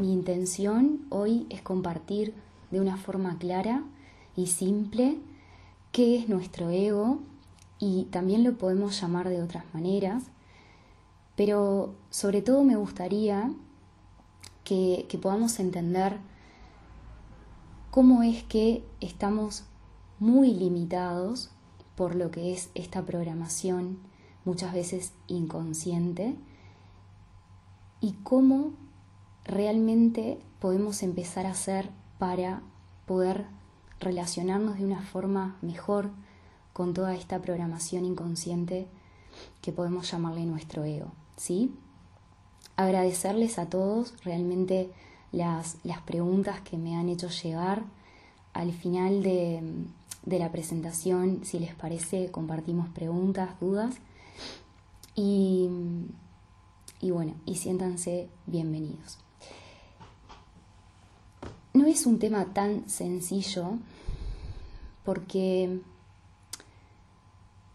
mi intención hoy es compartir de una forma clara y simple qué es nuestro ego y también lo podemos llamar de otras maneras, pero sobre todo me gustaría que, que podamos entender cómo es que estamos muy limitados por lo que es esta programación muchas veces inconsciente y cómo realmente podemos empezar a hacer para poder relacionarnos de una forma mejor con toda esta programación inconsciente que podemos llamarle nuestro ego, ¿sí? Agradecerles a todos realmente las, las preguntas que me han hecho llegar al final de, de la presentación, si les parece, compartimos preguntas, dudas y, y bueno, y siéntanse bienvenidos. No es un tema tan sencillo porque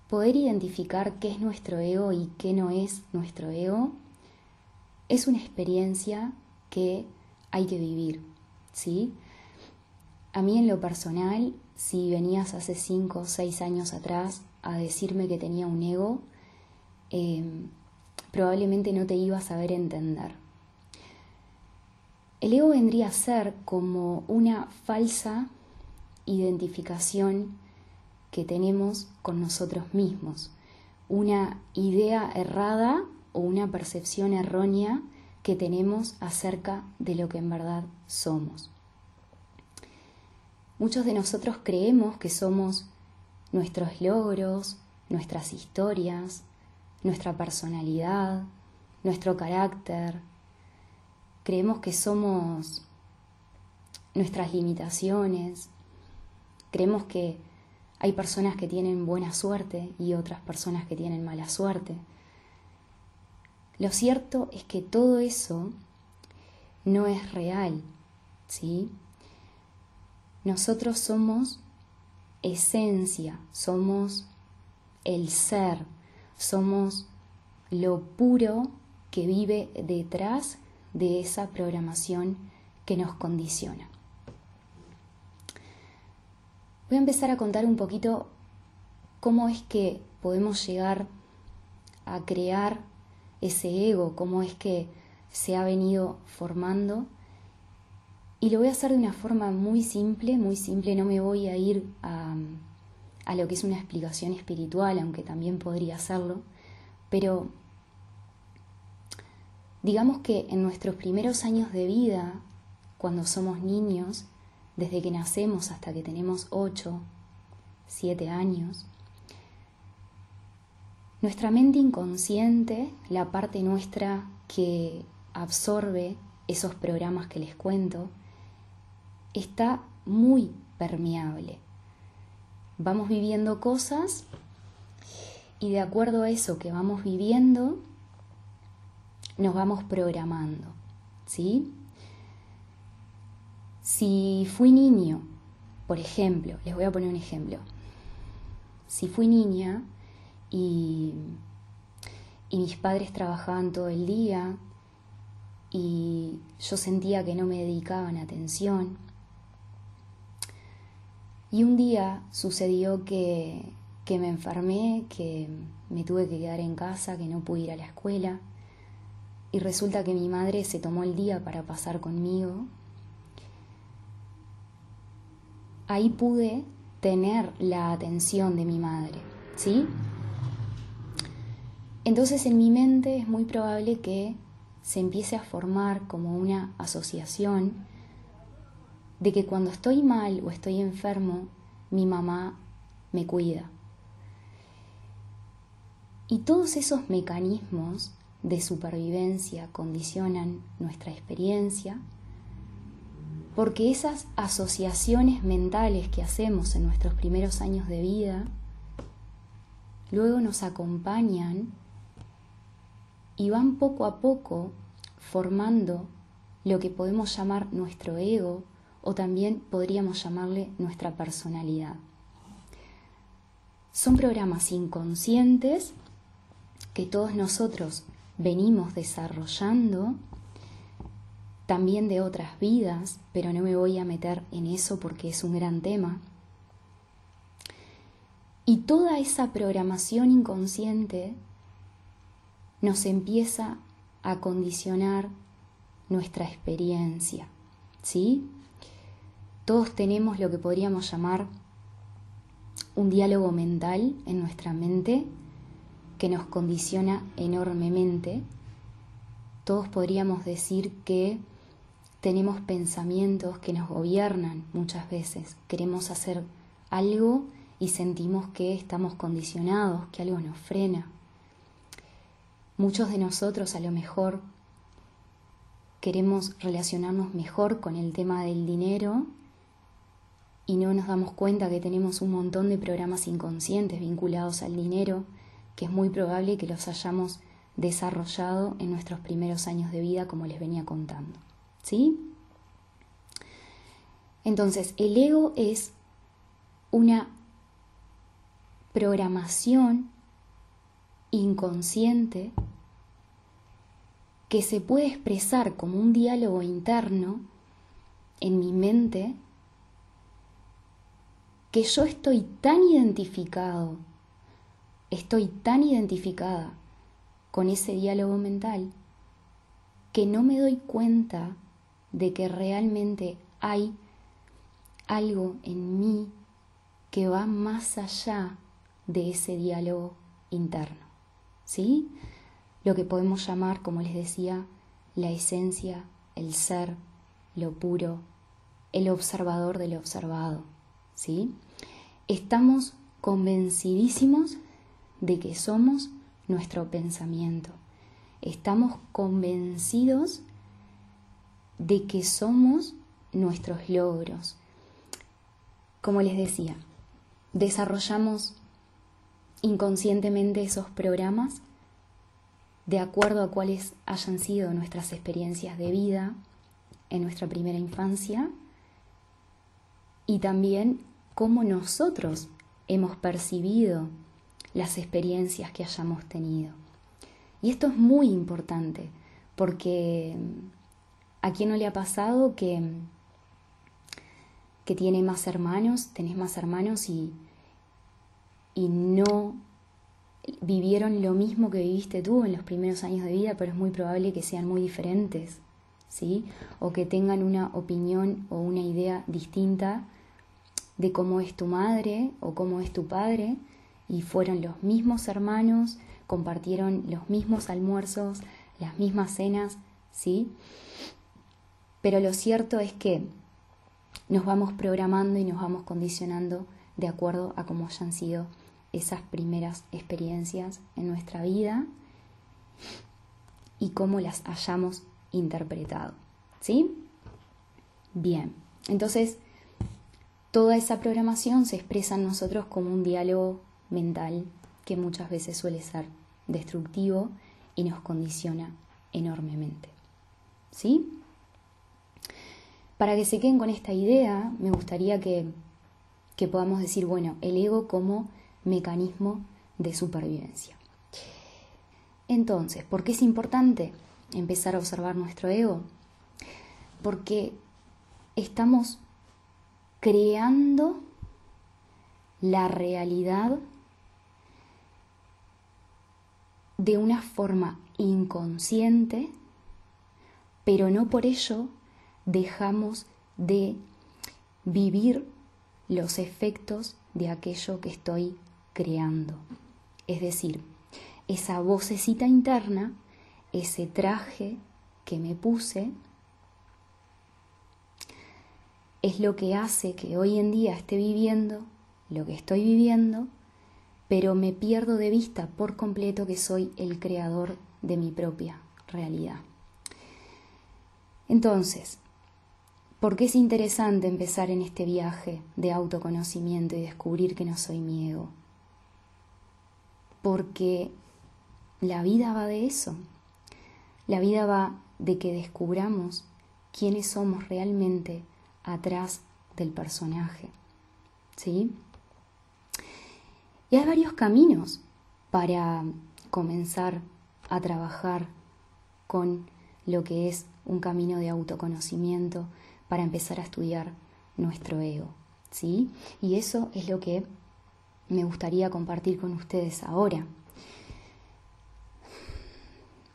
poder identificar qué es nuestro ego y qué no es nuestro ego es una experiencia que hay que vivir, ¿sí? A mí en lo personal, si venías hace 5 o 6 años atrás a decirme que tenía un ego, em, probablemente no te ibas a saber entender. El ego vendría a ser como una falsa identificación que tenemos con nosotros mismos, una idea errada o una percepción errónea que tenemos acerca de lo que en verdad somos. Muchos de nosotros creemos que somos nuestros logros, nuestras historias, nuestra personalidad, nuestro carácter. Creemos que somos nuestras limitaciones. Creemos que hay personas que tienen buena suerte y otras personas que tienen mala suerte. Lo cierto es que todo eso no es real, ¿sí? Nosotros somos esencia, somos el ser, somos lo puro que vive detrás de esa programación que nos condiciona. Voy a empezar a contar un poquito cómo es que podemos llegar a crear ese ego, cómo es que se ha venido formando. Y lo voy a hacer de una forma muy simple, muy simple, no me voy a ir a, lo que es una explicación espiritual, aunque también podría hacerlo, pero digamos que en nuestros primeros años de vida, cuando somos niños, desde que nacemos hasta que tenemos 8, 7 años, nuestra mente inconsciente, la parte nuestra que absorbe esos programas que les cuento, está muy permeable. Vamos viviendo cosas y de acuerdo a eso que vamos viviendo, nos vamos programando, ¿sí? Si fui niño, por ejemplo, les voy a poner un ejemplo. Si fui niña y, y mis padres trabajaban todo el día y yo sentía que no me dedicaban atención, y un día sucedió que, que me enfermé, que me tuve que quedar en casa, que no pude ir a la escuela. Y resulta que mi madre se tomó el día para pasar conmigo. Ahí pude tener la atención de mi madre, ¿sí? Entonces en mi mente es muy probable que se empiece a formar como una asociación de que cuando estoy mal o estoy enfermo, mi mamá me cuida. Y todos esos mecanismos de supervivencia condicionan nuestra experiencia, porque esas asociaciones mentales que hacemos en nuestros primeros años de vida, luego nos acompañan y van poco a poco formando lo que podemos llamar nuestro ego o también podríamos llamarle nuestra personalidad. Son programas inconscientes que todos nosotros venimos desarrollando también de otras vidas, pero no me voy a meter en eso porque es un gran tema. Y toda esa programación inconsciente nos empieza a condicionar nuestra experiencia, ¿sí? Todos tenemos lo que podríamos llamar un diálogo mental en nuestra mente que nos condiciona enormemente. Todos podríamos decir que tenemos pensamientos que nos gobiernan muchas veces. Queremos hacer algo y sentimos que estamos condicionados, que algo nos frena. Muchos de nosotros a lo mejor queremos relacionarnos mejor con el tema del dinero y no nos damos cuenta que tenemos un montón de programas inconscientes vinculados al dinero, que es muy probable que los hayamos desarrollado en nuestros primeros años de vida, como les venía contando. ¿Sí? Entonces, el ego es una programación inconsciente que se puede expresar como un diálogo interno en mi mente que yo estoy tan identificado, estoy tan identificada con ese diálogo mental que no me doy cuenta de que realmente hay algo en mí que va más allá de ese diálogo interno. ¿Sí? Lo que podemos llamar, como les decía, la esencia, el ser, lo puro, el observador del observado. ¿Sí? estamos convencidísimos de que somos nuestro pensamiento. Estamos convencidos de que somos nuestros logros. Como les decía, desarrollamos inconscientemente esos programas de acuerdo a cuáles hayan sido nuestras experiencias de vida en nuestra primera infancia y también cómo nosotros hemos percibido las experiencias que hayamos tenido. Y esto es muy importante porque a quién no le ha pasado que, que tiene más hermanos, tenés más hermanos y, y no vivieron lo mismo que viviste tú en los primeros años de vida, pero es muy probable que sean muy diferentes, ¿sí? O que tengan una opinión o una idea distinta de cómo es tu madre o cómo es tu padre, y fueron los mismos hermanos, compartieron los mismos almuerzos, las mismas cenas, ¿sí? Pero lo cierto es que nos vamos programando y nos vamos condicionando de acuerdo a cómo hayan sido esas primeras experiencias en nuestra vida y cómo las hayamos interpretado. ¿Sí? Bien, entonces Toda esa programación se expresa en nosotros como un diálogo mental que muchas veces suele ser destructivo y nos condiciona enormemente. ¿Sí? Para que se queden con esta idea, me gustaría que, que podamos decir, bueno, el ego como mecanismo de supervivencia. Entonces, ¿por qué es importante empezar a observar nuestro ego? Porque estamos creando la realidad de una forma inconsciente, pero no por ello dejamos de vivir los efectos de aquello que estoy creando. Es decir, esa vocecita interna, ese traje que me puse, es lo que hace que hoy en día esté viviendo lo que estoy viviendo, pero me pierdo de vista por completo que soy el creador de mi propia realidad. Entonces, ¿por qué es interesante empezar en este viaje de autoconocimiento y descubrir que no soy mi ego? Porque la vida va de eso. La vida va de que descubramos quiénes somos realmente atrás del personaje. ¿Sí? Y hay varios caminos para comenzar a trabajar con lo que es un camino de autoconocimiento para empezar a estudiar nuestro ego, ¿sí? Y eso es lo que me gustaría compartir con ustedes ahora.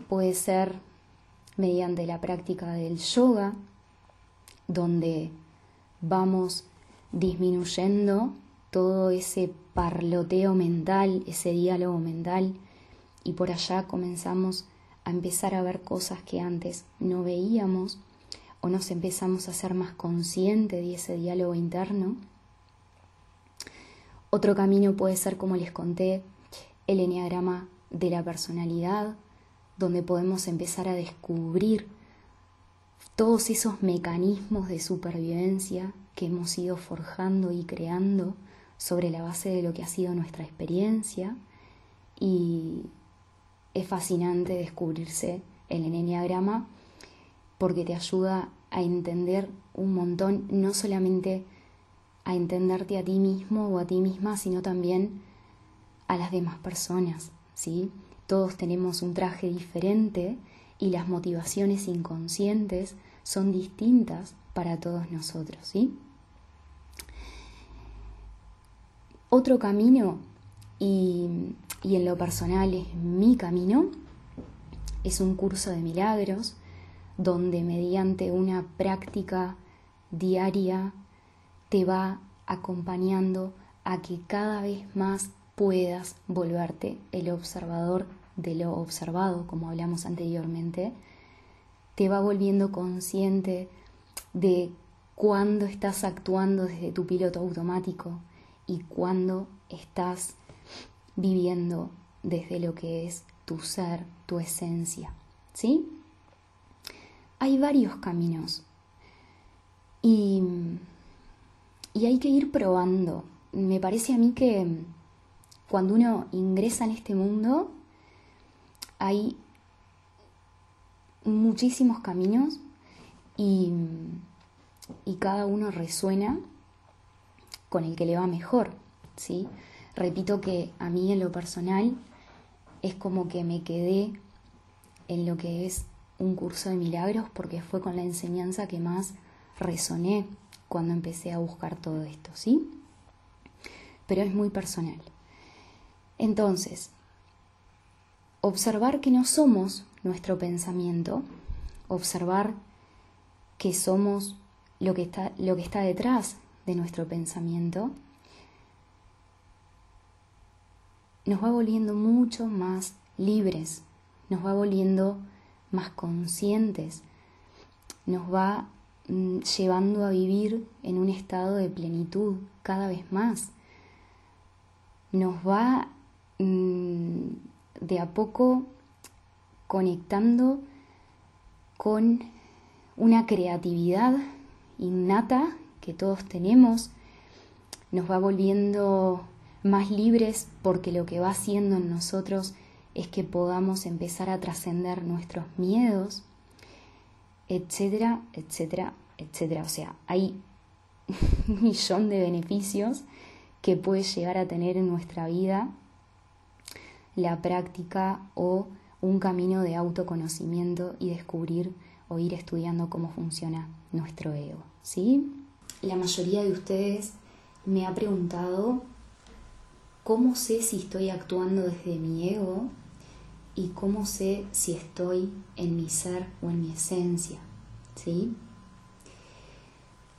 Puede ser mediante la práctica del yoga, donde vamos disminuyendo todo ese parloteo mental, ese diálogo mental, y por allá comenzamos a empezar a ver cosas que antes no veíamos o nos empezamos a ser más conscientes de ese diálogo interno. Otro camino puede ser, como les conté, el enneagrama de la personalidad, donde podemos empezar a descubrir todos esos mecanismos de supervivencia que hemos ido forjando y creando sobre la base de lo que ha sido nuestra experiencia y es fascinante descubrirse el enneagrama porque te ayuda a entender un montón, no solamente a entenderte a ti mismo o a ti misma, sino también a las demás personas, ¿sí? Todos tenemos un traje diferente y las motivaciones inconscientes son distintas para todos nosotros, ¿sí? Otro camino, y, y en lo personal es mi camino, es un curso de milagros donde mediante una práctica diaria te va acompañando a que cada vez más puedas volverte el observador de lo observado, como hablamos anteriormente, te va volviendo consciente de cuándo estás actuando desde tu piloto automático y cuándo estás viviendo desde lo que es tu ser, tu esencia. ¿Sí? Hay varios caminos y, y hay que ir probando. Me parece a mí que cuando uno ingresa en este mundo, hay muchísimos caminos y, cada uno resuena con el que le va mejor, ¿sí? Repito que a mí en lo personal es como que me quedé en lo que es un curso de milagros porque fue con la enseñanza que más resoné cuando empecé a buscar todo esto, ¿sí? Pero es muy personal. Entonces, observar que no somos nuestro pensamiento, observar que somos lo que está, lo que está detrás de nuestro pensamiento, nos va volviendo mucho más libres, nos va volviendo más conscientes, nos va mm, llevando a vivir en un estado de plenitud cada vez más, nos va mm, de a poco conectando con una creatividad innata que todos tenemos, nos va volviendo más libres porque lo que va haciendo en nosotros es que podamos empezar a trascender nuestros miedos, etcétera, etcétera, etcétera. O sea, hay un millón de beneficios que puede llegar a tener en nuestra vida la práctica o un camino de autoconocimiento y descubrir o ir estudiando cómo funciona nuestro ego. ¿sí? La mayoría de ustedes me ha preguntado cómo sé si estoy actuando desde mi ego y cómo sé si estoy en mi ser o en mi esencia. ¿sí?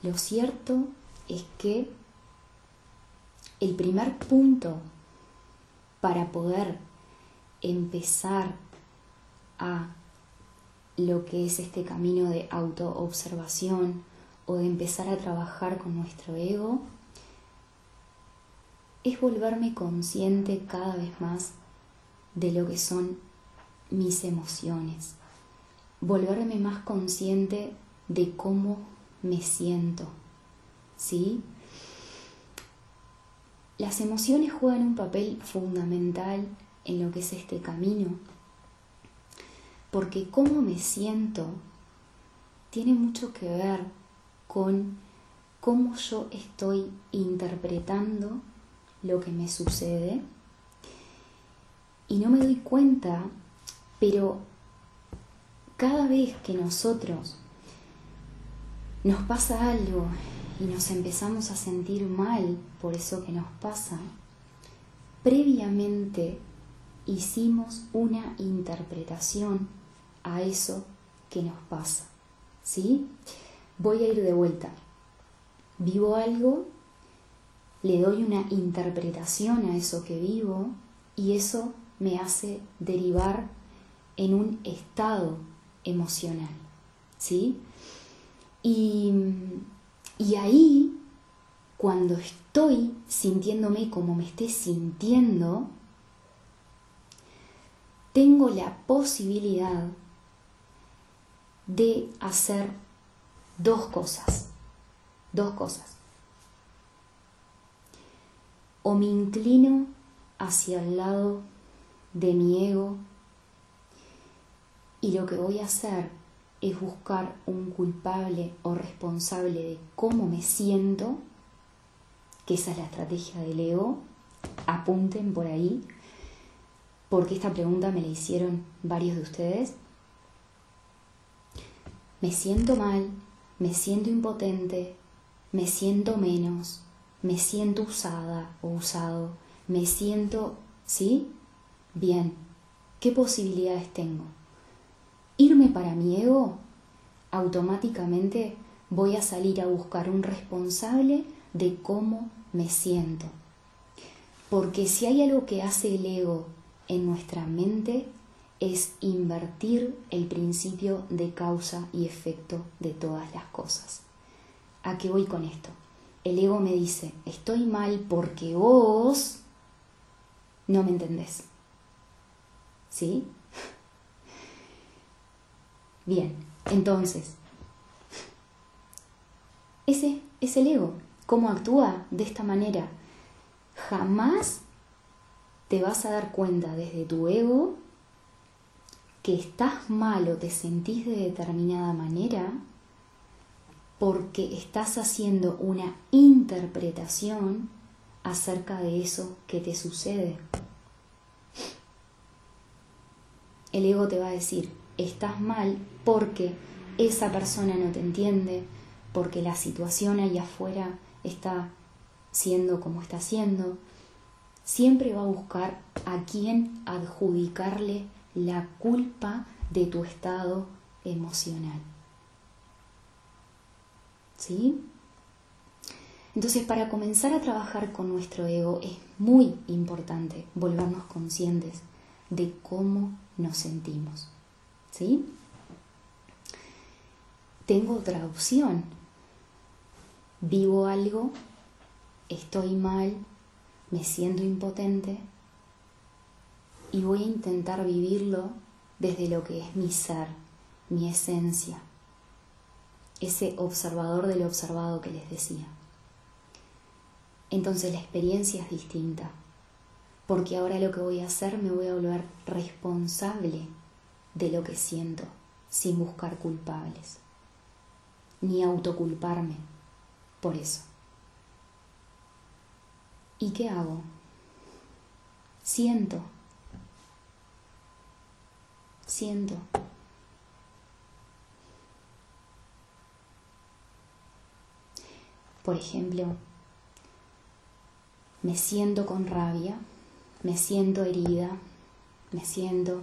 Lo cierto es que el primer punto para poder empezar a lo que es este camino de autoobservación o de empezar a trabajar con nuestro ego, es volverme consciente cada vez más de lo que son mis emociones, volverme más consciente de cómo me siento, ¿sí? Las emociones juegan un papel fundamental en lo que es este camino porque cómo me siento tiene mucho que ver con cómo yo estoy interpretando lo que me sucede y no me doy cuenta, pero cada vez que nosotros nos pasa algo y nos empezamos a sentir mal por eso que nos pasa, previamente hicimos una interpretación a eso que nos pasa. ¿Sí? Voy a ir de vuelta. Vivo algo, le doy una interpretación a eso que vivo y eso me hace derivar en un estado emocional. ¿Sí? Y, y ahí, cuando estoy sintiéndome como me esté sintiendo, tengo la posibilidad de hacer dos cosas. Dos cosas. O me inclino hacia el lado de mi ego y lo que voy a hacer es buscar un culpable o responsable de cómo me siento, que esa es la estrategia del ego, apunten por ahí, porque esta pregunta me la hicieron varios de ustedes. Me siento mal, me siento impotente, me siento menos, me siento usada o usado, me siento, ¿sí? Bien, ¿qué posibilidades tengo? Irme para mi ego, automáticamente voy a salir a buscar un responsable de cómo me siento. Porque si hay algo que hace el ego en nuestra mente es invertir el principio de causa y efecto de todas las cosas. ¿A qué voy con esto? El ego me dice, estoy mal porque vos no me entendés. ¿Sí? Bien, entonces, ese es el ego. ¿Cómo actúa de esta manera? Jamás te vas a dar cuenta desde tu ego que estás mal o te sentís de determinada manera porque estás haciendo una interpretación acerca de eso que te sucede. El ego te va a decir, estás mal porque esa persona no te entiende, porque la situación ahí afuera está siendo como está siendo. Siempre va a buscar a quién adjudicarle la culpa de tu estado emocional. ¿Sí? Entonces, para comenzar a trabajar con nuestro ego es muy importante volvernos conscientes de cómo nos sentimos. ¿Sí? Tengo otra opción. Vivo algo, estoy mal, me siento impotente, y voy a intentar vivirlo desde lo que es mi ser, mi esencia, ese observador del observado que les decía. Entonces la experiencia es distinta, porque ahora lo que voy a hacer me voy a volver responsable de lo que siento, sin buscar culpables, ni autoculparme por eso. ¿Y qué hago? Siento siento. Por ejemplo, me siento con rabia, me siento herida, me siento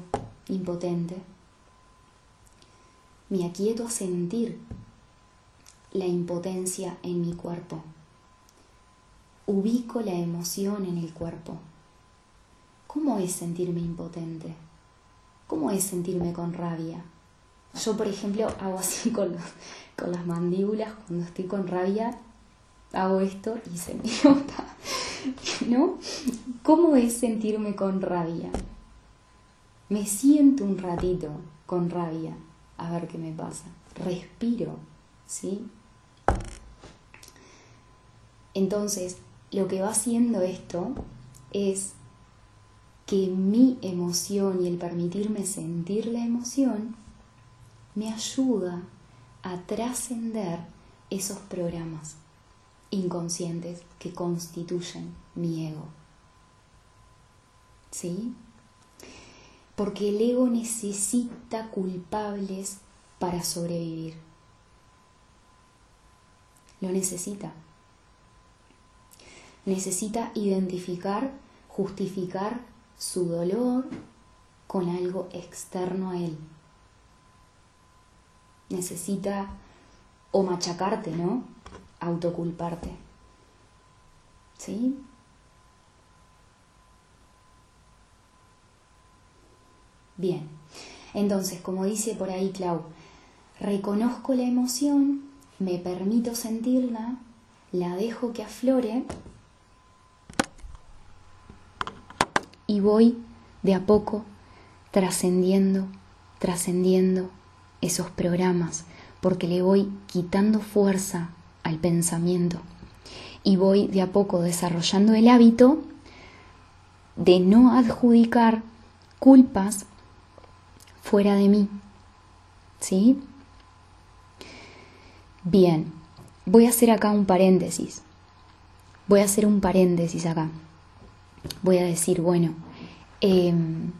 impotente. Me aquieto a sentir la impotencia en mi cuerpo. Ubico la emoción en el cuerpo. ¿Cómo es sentirme impotente? ¿Cómo es sentirme con rabia? Yo, por ejemplo, hago así con, con las mandíbulas, cuando estoy con rabia, hago esto y se me nota. ¿No? ¿Cómo es sentirme con rabia? Me siento un ratito con rabia, a ver qué me pasa. Respiro, ¿sí? Entonces, lo que va haciendo esto es que mi emoción y el permitirme sentir la emoción me ayuda a trascender esos programas inconscientes que constituyen mi ego. ¿Sí? porque el ego necesita culpables para sobrevivir. Lo necesita. Necesita identificar, justificar su dolor con algo externo a él. Necesita o machacarte, ¿no? Autoculparte. ¿Sí? Bien, entonces, como dice por ahí Clau, reconozco la emoción, me permito sentirla, la dejo que aflore y voy de a poco trascendiendo, trascendiendo esos programas, porque le voy quitando fuerza al pensamiento y voy de a poco desarrollando el hábito de no adjudicar culpas fuera de mí. ¿Sí? Bien, voy a hacer acá un paréntesis. Voy a hacer un paréntesis acá. Voy a decir, bueno, em,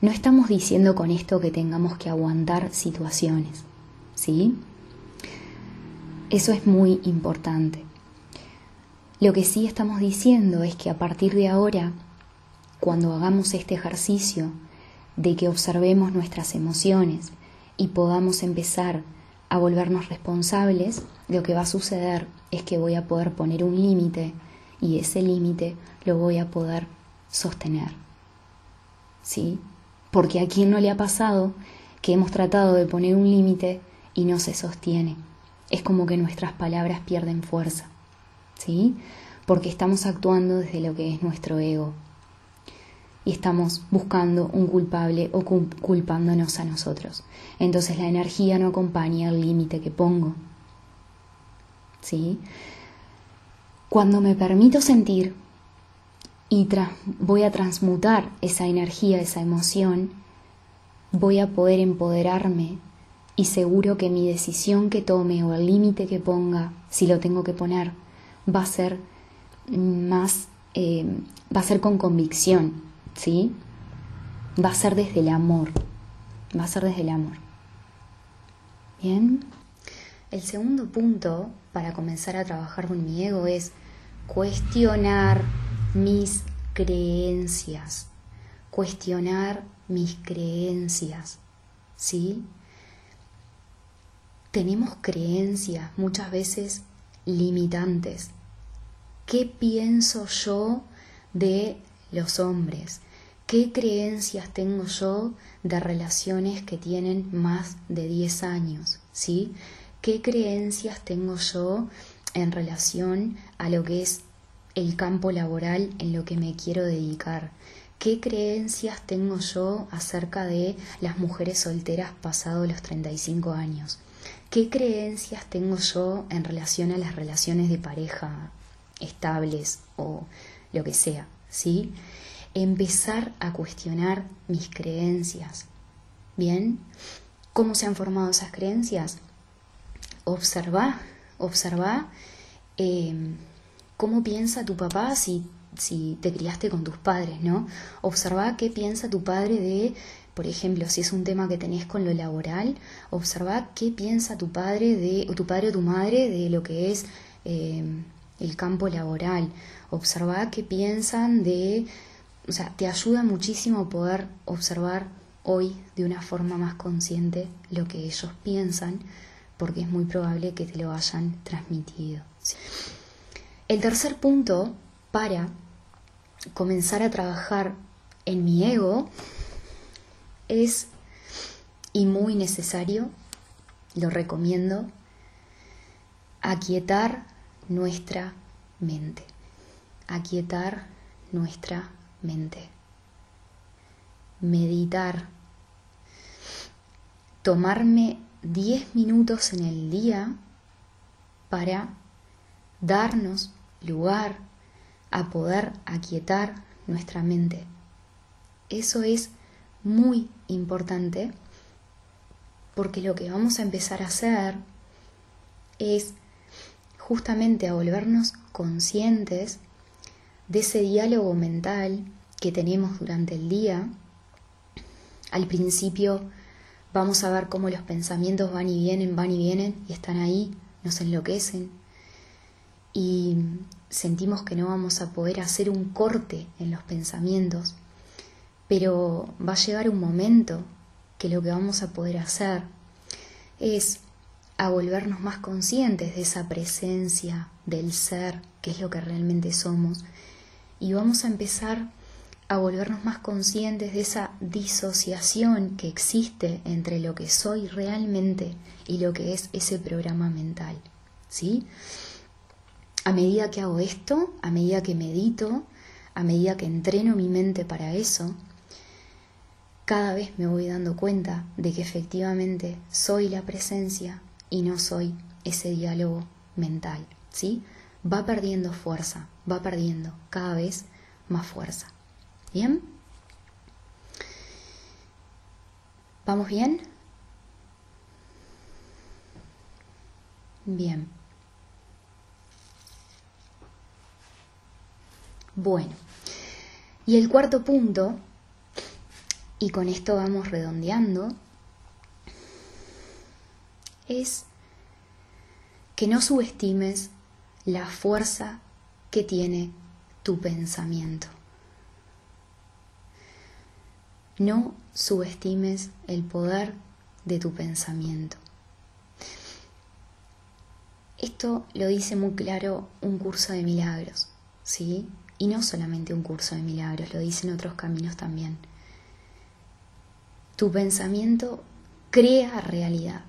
no estamos diciendo con esto que tengamos que aguantar situaciones, ¿sí? Eso es muy importante. Lo que sí estamos diciendo es que a partir de ahora, cuando hagamos este ejercicio de que observemos nuestras emociones y podamos empezar a volvernos responsables, lo que va a suceder es que voy a poder poner un límite y ese límite lo voy a poder sostener. ¿Sí? Porque a quien no le ha pasado que hemos tratado de poner un límite y no se sostiene. Es como que nuestras palabras pierden fuerza. ¿Sí? Porque estamos actuando desde lo que es nuestro ego, y estamos buscando un culpable o culpándonos a nosotros. Entonces la energía no acompaña el límite que pongo. ¿Sí? Cuando me permito sentir y voy a transmutar esa energía, esa emoción, voy a poder empoderarme y seguro que mi decisión que tome o el límite que ponga, si lo tengo que poner, va a ser más, eh, va a ser con convicción, ¿sí? Va a ser desde el amor, va a ser desde el amor. Bien, el segundo punto para comenzar a trabajar con mi ego es cuestionar mis creencias, cuestionar mis creencias, ¿sí? Tenemos creencias muchas veces limitantes. ¿Qué pienso yo de los hombres? ¿Qué creencias tengo yo de relaciones que tienen más de 10 años? ¿Sí? ¿Qué creencias tengo yo en relación a lo que es el campo laboral en lo que me quiero dedicar? ¿Qué creencias tengo yo acerca de las mujeres solteras pasados los 35 años? ¿Qué creencias tengo yo en relación a las relaciones de pareja estables o lo que sea? ¿sí? Empezar a cuestionar mis creencias. ¿Bien? ¿Cómo se han formado esas creencias? Observa, observa em, cómo piensa tu papá si, si te criaste con tus padres, ¿no? Observa qué piensa tu padre de por ejemplo, si es un tema que tenés con lo laboral, observa qué piensa tu padre de, o tu padre o tu madre de lo que es em, el campo laboral. Observa qué piensan de, o sea, te ayuda muchísimo poder observar hoy de una forma más consciente lo que ellos piensan, porque es muy probable que te lo hayan transmitido. El tercer punto para comenzar a trabajar en mi ego es, y muy necesario, lo recomiendo, aquietar nuestra mente, aquietar nuestra mente, meditar, tomarme 10 minutos en el día para darnos lugar a poder aquietar nuestra mente. Eso es muy importante porque lo que vamos a empezar a hacer es justamente a volvernos conscientes de ese diálogo mental que tenemos durante el día, al principio vamos a ver cómo los pensamientos van y vienen, van y vienen y están ahí, nos enloquecen. Y sentimos que no vamos a poder hacer un corte en los pensamientos, pero va a llegar un momento que lo que vamos a poder hacer es a volvernos más conscientes de esa presencia del ser, que es lo que realmente somos, y vamos a empezar a volvernos más conscientes de esa disociación que existe entre lo que soy realmente y lo que es ese programa mental. ¿Sí? A medida que hago esto, a medida que medito, a medida que entreno mi mente para eso, cada vez me voy dando cuenta de que efectivamente soy la presencia y no soy ese diálogo mental, ¿sí? Va perdiendo fuerza, va perdiendo cada vez más fuerza. ¿Bien? ¿Vamos bien? Bien. Bueno, y el cuarto punto, y con esto vamos redondeando, es que no subestimes la fuerza que tiene tu pensamiento. No subestimes el poder de tu pensamiento. Esto lo dice muy claro un curso de milagros, ¿sí? Y no solamente un curso de milagros, lo dicen otros caminos también. Tu pensamiento crea realidad.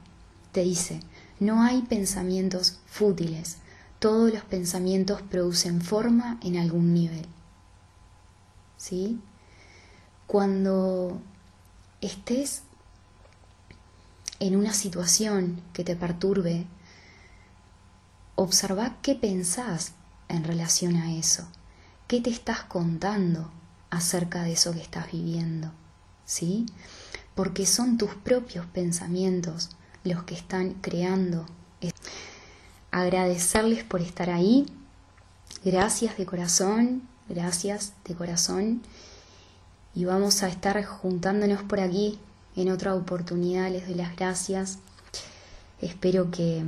Te dice, no hay pensamientos fútiles, todos los pensamientos producen forma en algún nivel. ¿Sí? Cuando estés en una situación que te perturbe, observa qué pensás en relación a eso, qué te estás contando acerca de eso que estás viviendo, ¿sí? Porque son tus propios pensamientos los que están creando. Agradecerles por estar ahí. Gracias de corazón, gracias de corazón. Y vamos a estar juntándonos por aquí en otra oportunidad. Les doy las gracias. Espero que